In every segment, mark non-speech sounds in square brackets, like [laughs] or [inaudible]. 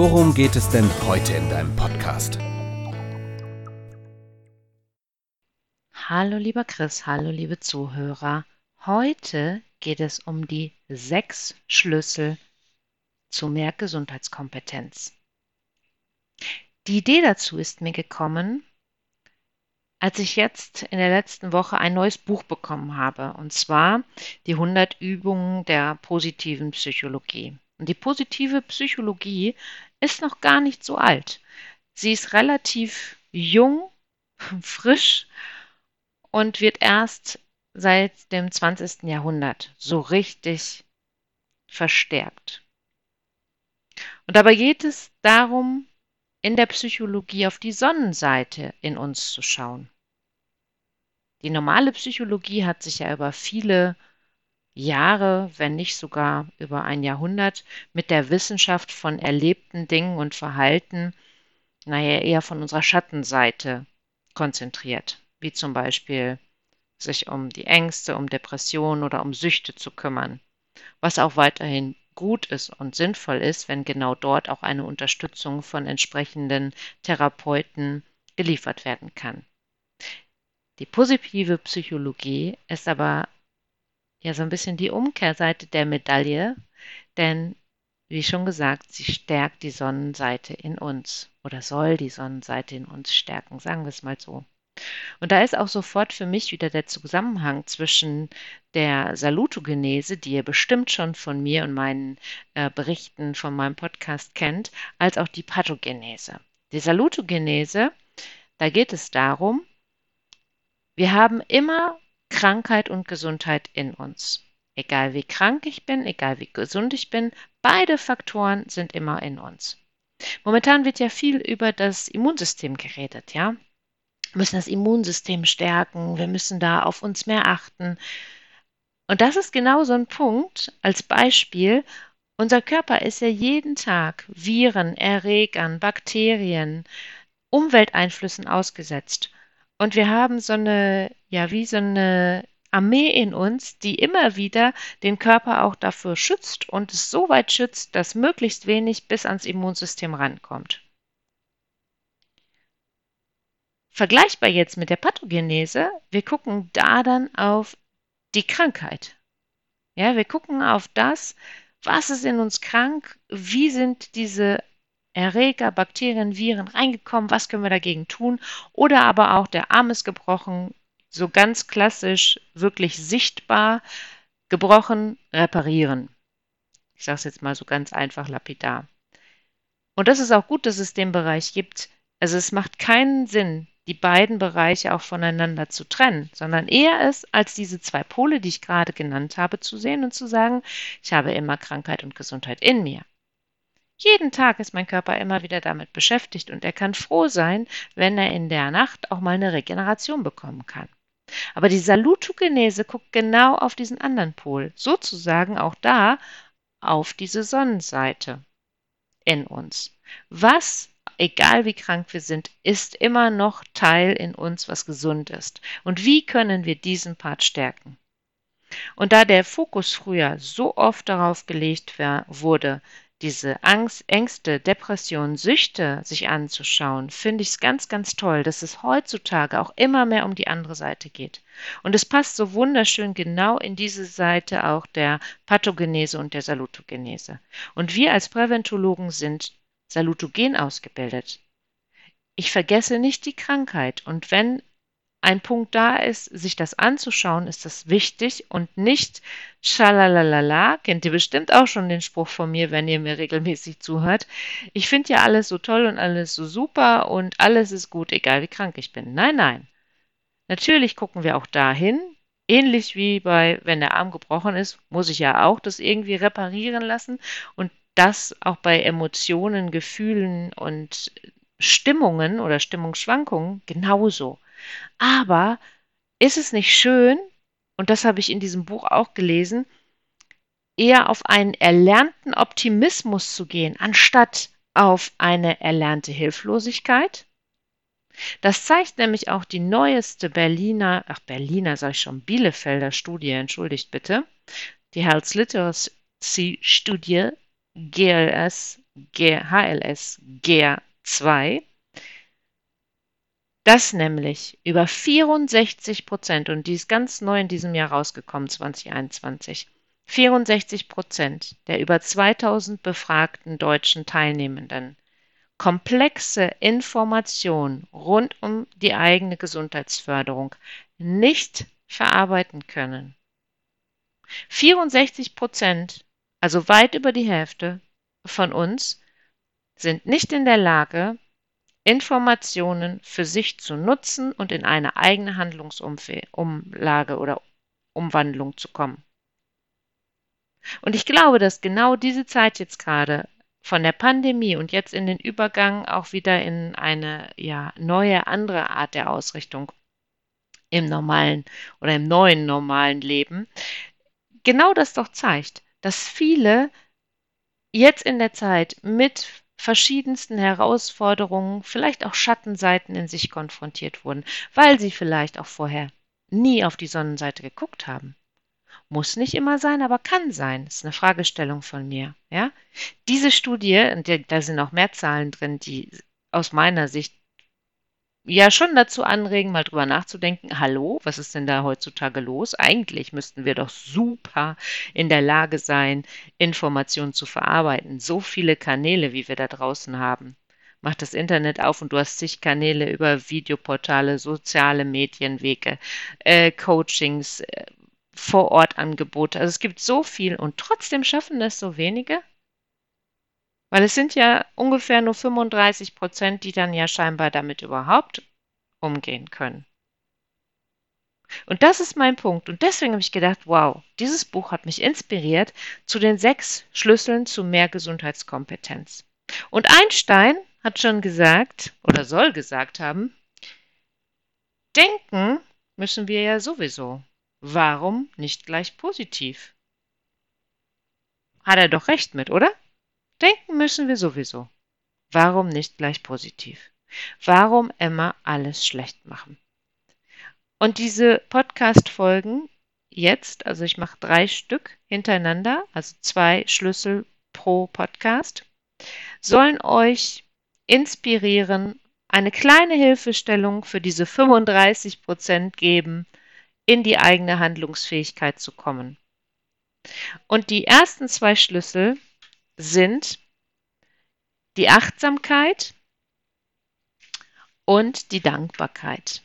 worum geht es denn heute in deinem Podcast? Hallo lieber Chris, hallo liebe Zuhörer. Heute geht es um die sechs Schlüssel zu mehr Gesundheitskompetenz. Die Idee dazu ist mir gekommen, als ich jetzt in der letzten Woche ein neues Buch bekommen habe, und zwar die 100 Übungen der positiven Psychologie. Und die positive Psychologie ist noch gar nicht so alt. Sie ist relativ jung, [laughs] frisch und wird erst seit dem 20. Jahrhundert so richtig verstärkt. Und dabei geht es darum, in der Psychologie auf die Sonnenseite in uns zu schauen. Die normale Psychologie hat sich ja über viele Jahre, wenn nicht sogar über ein Jahrhundert, mit der Wissenschaft von erlebten Dingen und Verhalten, naja, eher von unserer Schattenseite konzentriert, wie zum Beispiel sich um die Ängste, um Depressionen oder um Süchte zu kümmern, was auch weiterhin gut ist und sinnvoll ist, wenn genau dort auch eine Unterstützung von entsprechenden Therapeuten geliefert werden kann. Die positive Psychologie ist aber ja so ein bisschen die Umkehrseite der Medaille, denn wie schon gesagt, sie stärkt die Sonnenseite in uns oder soll die Sonnenseite in uns stärken, sagen wir es mal so. Und da ist auch sofort für mich wieder der Zusammenhang zwischen der Salutogenese, die ihr bestimmt schon von mir und meinen äh, Berichten von meinem Podcast kennt, als auch die Pathogenese. Die Salutogenese, da geht es darum, wir haben immer Krankheit und Gesundheit in uns. Egal wie krank ich bin, egal wie gesund ich bin, beide Faktoren sind immer in uns. Momentan wird ja viel über das Immunsystem geredet, ja müssen das Immunsystem stärken, wir müssen da auf uns mehr achten. Und das ist genau so ein Punkt als Beispiel. Unser Körper ist ja jeden Tag Viren, Erregern, Bakterien, Umwelteinflüssen ausgesetzt. Und wir haben so eine, ja, wie so eine Armee in uns, die immer wieder den Körper auch dafür schützt und es so weit schützt, dass möglichst wenig bis ans Immunsystem rankommt. Vergleichbar jetzt mit der Pathogenese, wir gucken da dann auf die Krankheit. Ja, wir gucken auf das, was ist in uns krank, wie sind diese Erreger, Bakterien, Viren reingekommen, was können wir dagegen tun oder aber auch der Arm ist gebrochen, so ganz klassisch, wirklich sichtbar gebrochen, reparieren. Ich sage es jetzt mal so ganz einfach lapidar. Und das ist auch gut, dass es den Bereich gibt. Also es macht keinen Sinn, die beiden Bereiche auch voneinander zu trennen, sondern eher es als diese zwei Pole, die ich gerade genannt habe, zu sehen und zu sagen, ich habe immer Krankheit und Gesundheit in mir. Jeden Tag ist mein Körper immer wieder damit beschäftigt und er kann froh sein, wenn er in der Nacht auch mal eine Regeneration bekommen kann. Aber die Salutogenese guckt genau auf diesen anderen Pol, sozusagen auch da auf diese Sonnenseite in uns. Was egal wie krank wir sind, ist immer noch Teil in uns, was gesund ist. Und wie können wir diesen Part stärken? Und da der Fokus früher so oft darauf gelegt wurde, diese Angst, Ängste, Depressionen, Süchte sich anzuschauen, finde ich es ganz, ganz toll, dass es heutzutage auch immer mehr um die andere Seite geht. Und es passt so wunderschön genau in diese Seite auch der Pathogenese und der Salutogenese. Und wir als Präventologen sind salutogen ausgebildet. Ich vergesse nicht die Krankheit und wenn ein Punkt da ist, sich das anzuschauen, ist das wichtig und nicht schalalalala, kennt ihr bestimmt auch schon den Spruch von mir, wenn ihr mir regelmäßig zuhört. Ich finde ja alles so toll und alles so super und alles ist gut, egal wie krank ich bin. Nein, nein. Natürlich gucken wir auch dahin, ähnlich wie bei, wenn der Arm gebrochen ist, muss ich ja auch das irgendwie reparieren lassen und das auch bei Emotionen, Gefühlen und Stimmungen oder Stimmungsschwankungen genauso. Aber ist es nicht schön, und das habe ich in diesem Buch auch gelesen, eher auf einen erlernten Optimismus zu gehen, anstatt auf eine erlernte Hilflosigkeit? Das zeigt nämlich auch die neueste Berliner, ach Berliner sag ich schon, Bielefelder Studie, entschuldigt bitte, die Health Literacy Studie GLS, HLS GER 2, dass nämlich über 64 Prozent, und die ist ganz neu in diesem Jahr rausgekommen, 2021, 64 Prozent der über 2000 befragten deutschen Teilnehmenden komplexe Informationen rund um die eigene Gesundheitsförderung nicht verarbeiten können. 64 Prozent, also weit über die Hälfte von uns, sind nicht in der Lage, Informationen für sich zu nutzen und in eine eigene Handlungsumlage oder Umwandlung zu kommen. Und ich glaube, dass genau diese Zeit jetzt gerade von der Pandemie und jetzt in den Übergang auch wieder in eine ja, neue, andere Art der Ausrichtung im normalen oder im neuen normalen Leben, genau das doch zeigt, dass viele jetzt in der Zeit mit verschiedensten Herausforderungen, vielleicht auch Schattenseiten in sich konfrontiert wurden, weil sie vielleicht auch vorher nie auf die Sonnenseite geguckt haben. Muss nicht immer sein, aber kann sein. Das ist eine Fragestellung von mir. Ja? Diese Studie, und da sind auch mehr Zahlen drin, die aus meiner Sicht ja schon dazu anregen, mal drüber nachzudenken, hallo, was ist denn da heutzutage los? Eigentlich müssten wir doch super in der Lage sein, Informationen zu verarbeiten. So viele Kanäle, wie wir da draußen haben. Mach das Internet auf und du hast zig Kanäle über Videoportale, soziale Medienwege, äh, Coachings, äh, Vorortangebote. Also es gibt so viel und trotzdem schaffen das so wenige. Weil es sind ja ungefähr nur 35 Prozent, die dann ja scheinbar damit überhaupt umgehen können. Und das ist mein Punkt. Und deswegen habe ich gedacht, wow, dieses Buch hat mich inspiriert zu den sechs Schlüsseln zu mehr Gesundheitskompetenz. Und Einstein hat schon gesagt oder soll gesagt haben, denken müssen wir ja sowieso. Warum nicht gleich positiv? Hat er doch recht mit, oder? Denken müssen wir sowieso. Warum nicht gleich positiv? Warum immer alles schlecht machen? Und diese Podcast-Folgen jetzt, also ich mache drei Stück hintereinander, also zwei Schlüssel pro Podcast, sollen euch inspirieren, eine kleine Hilfestellung für diese 35 Prozent geben, in die eigene Handlungsfähigkeit zu kommen. Und die ersten zwei Schlüssel sind die Achtsamkeit und die Dankbarkeit.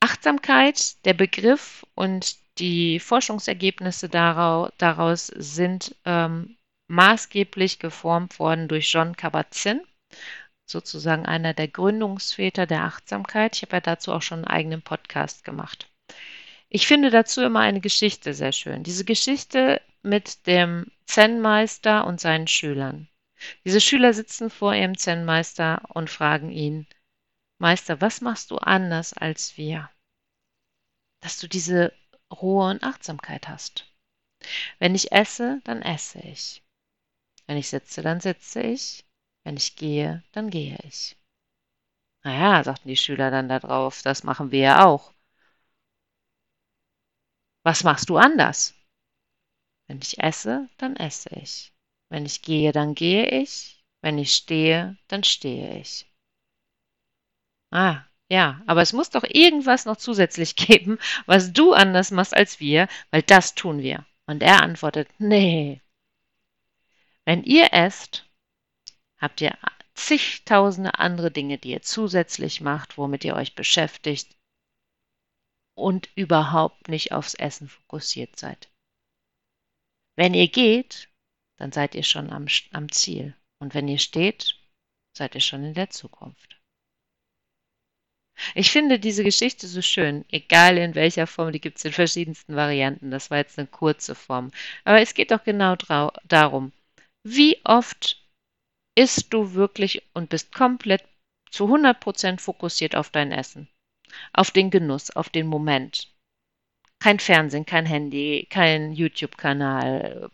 Achtsamkeit, der Begriff und die Forschungsergebnisse daraus sind ähm, maßgeblich geformt worden durch John Kabat-Zinn, sozusagen einer der Gründungsväter der Achtsamkeit. Ich habe ja dazu auch schon einen eigenen Podcast gemacht. Ich finde dazu immer eine Geschichte sehr schön. Diese Geschichte mit dem Zen-Meister und seinen Schülern. Diese Schüler sitzen vor ihrem Zen-Meister und fragen ihn, Meister, was machst du anders als wir? Dass du diese Ruhe und Achtsamkeit hast. Wenn ich esse, dann esse ich. Wenn ich sitze, dann sitze ich. Wenn ich gehe, dann gehe ich. Naja, sagten die Schüler dann darauf, das machen wir ja auch. Was machst du anders? Wenn ich esse, dann esse ich. Wenn ich gehe, dann gehe ich. Wenn ich stehe, dann stehe ich. Ah, ja, aber es muss doch irgendwas noch zusätzlich [laughs] geben, was du anders machst als wir, weil das tun wir. Und er antwortet, nee. Wenn ihr esst, habt ihr zigtausende andere Dinge, die ihr zusätzlich macht, womit ihr euch beschäftigt und überhaupt nicht aufs Essen fokussiert seid. Wenn ihr geht, dann seid ihr schon am, am Ziel. Und wenn ihr steht, seid ihr schon in der Zukunft. Ich finde diese Geschichte so schön, egal in welcher Form, die gibt es in verschiedensten Varianten. Das war jetzt eine kurze Form. Aber es geht doch genau darum, wie oft isst du wirklich und bist komplett zu 100% fokussiert auf dein Essen, auf den Genuss, auf den Moment. Kein Fernsehen, kein Handy, kein YouTube-Kanal,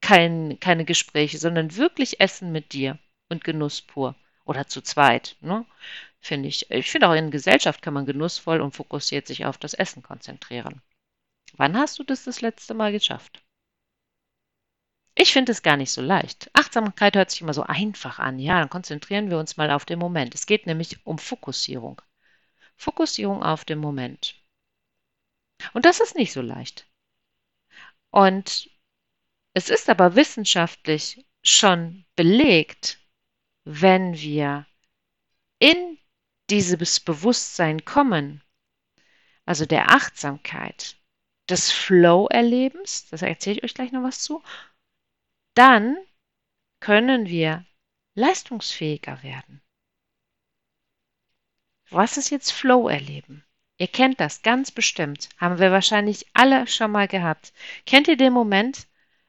kein, keine Gespräche, sondern wirklich Essen mit dir und Genuss pur. Oder zu zweit, ne? Finde ich. Ich finde auch in Gesellschaft kann man genussvoll und fokussiert sich auf das Essen konzentrieren. Wann hast du das das letzte Mal geschafft? Ich finde es gar nicht so leicht. Achtsamkeit hört sich immer so einfach an. Ja, dann konzentrieren wir uns mal auf den Moment. Es geht nämlich um Fokussierung. Fokussierung auf den Moment. Und das ist nicht so leicht. Und es ist aber wissenschaftlich schon belegt, wenn wir in dieses Bewusstsein kommen, also der Achtsamkeit, des Flow-Erlebens, das erzähle ich euch gleich noch was zu, dann können wir leistungsfähiger werden. Was ist jetzt Flow-Erleben? Ihr kennt das ganz bestimmt, haben wir wahrscheinlich alle schon mal gehabt. Kennt ihr den Moment,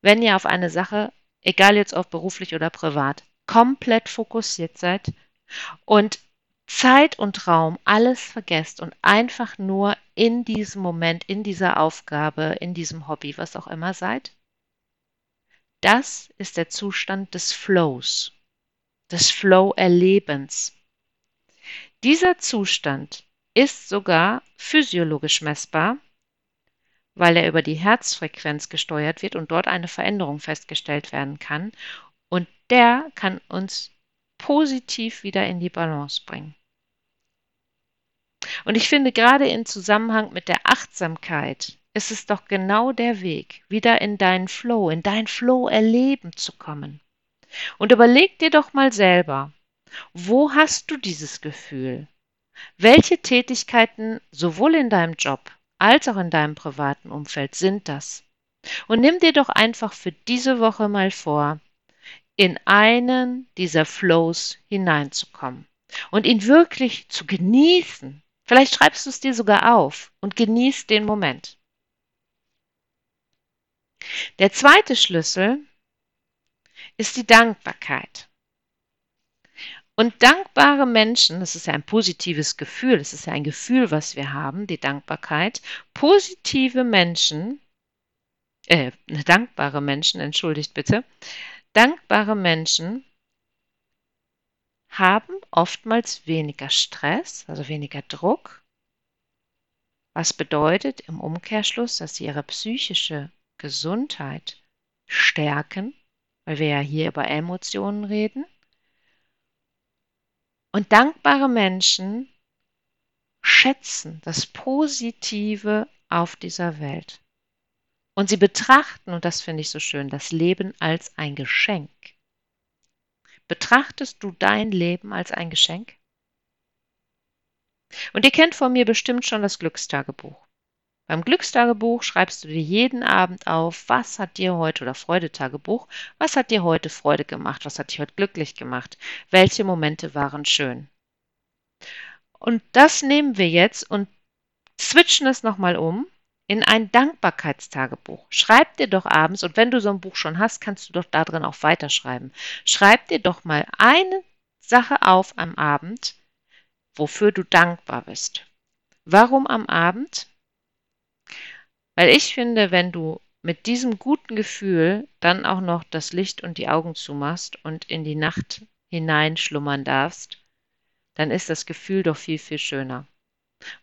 wenn ihr auf eine Sache, egal jetzt ob beruflich oder privat, komplett fokussiert seid und Zeit und Raum alles vergesst und einfach nur in diesem Moment, in dieser Aufgabe, in diesem Hobby, was auch immer seid? Das ist der Zustand des Flows, des Flow-Erlebens. Dieser Zustand ist sogar physiologisch messbar weil er über die Herzfrequenz gesteuert wird und dort eine Veränderung festgestellt werden kann. Und der kann uns positiv wieder in die Balance bringen. Und ich finde, gerade im Zusammenhang mit der Achtsamkeit ist es doch genau der Weg, wieder in deinen Flow, in dein Flow-Erleben zu kommen. Und überleg dir doch mal selber, wo hast du dieses Gefühl? Welche Tätigkeiten sowohl in deinem Job als auch in deinem privaten Umfeld sind das. Und nimm dir doch einfach für diese Woche mal vor, in einen dieser Flows hineinzukommen und ihn wirklich zu genießen. Vielleicht schreibst du es dir sogar auf und genießt den Moment. Der zweite Schlüssel ist die Dankbarkeit. Und dankbare Menschen, das ist ja ein positives Gefühl, das ist ja ein Gefühl, was wir haben, die Dankbarkeit. Positive Menschen, äh, dankbare Menschen, entschuldigt bitte, dankbare Menschen haben oftmals weniger Stress, also weniger Druck, was bedeutet im Umkehrschluss, dass sie ihre psychische Gesundheit stärken, weil wir ja hier über Emotionen reden und dankbare Menschen schätzen das Positive auf dieser Welt. Und sie betrachten, und das finde ich so schön, das Leben als ein Geschenk. Betrachtest du dein Leben als ein Geschenk? Und ihr kennt von mir bestimmt schon das Glückstagebuch. Beim Glückstagebuch schreibst du dir jeden Abend auf, was hat dir heute, oder Freudetagebuch, was hat dir heute Freude gemacht, was hat dich heute glücklich gemacht, welche Momente waren schön. Und das nehmen wir jetzt und switchen es nochmal um in ein Dankbarkeitstagebuch. Schreib dir doch abends, und wenn du so ein Buch schon hast, kannst du doch da drin auch weiterschreiben. Schreib dir doch mal eine Sache auf am Abend, wofür du dankbar bist. Warum am Abend? Weil ich finde, wenn du mit diesem guten Gefühl dann auch noch das Licht und die Augen zumachst und in die Nacht hineinschlummern darfst, dann ist das Gefühl doch viel, viel schöner.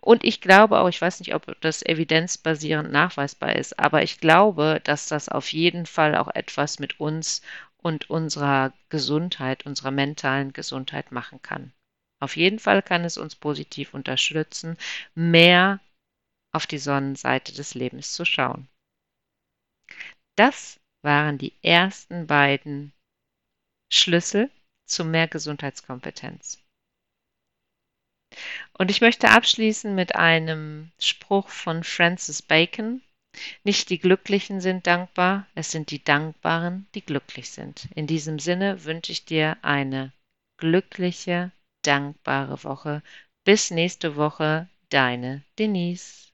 Und ich glaube auch, ich weiß nicht, ob das evidenzbasierend nachweisbar ist, aber ich glaube, dass das auf jeden Fall auch etwas mit uns und unserer Gesundheit, unserer mentalen Gesundheit machen kann. Auf jeden Fall kann es uns positiv unterstützen, mehr auf die Sonnenseite des Lebens zu schauen. Das waren die ersten beiden Schlüssel zu mehr Gesundheitskompetenz. Und ich möchte abschließen mit einem Spruch von Francis Bacon. Nicht die Glücklichen sind dankbar, es sind die Dankbaren, die glücklich sind. In diesem Sinne wünsche ich dir eine glückliche, dankbare Woche. Bis nächste Woche, deine Denise.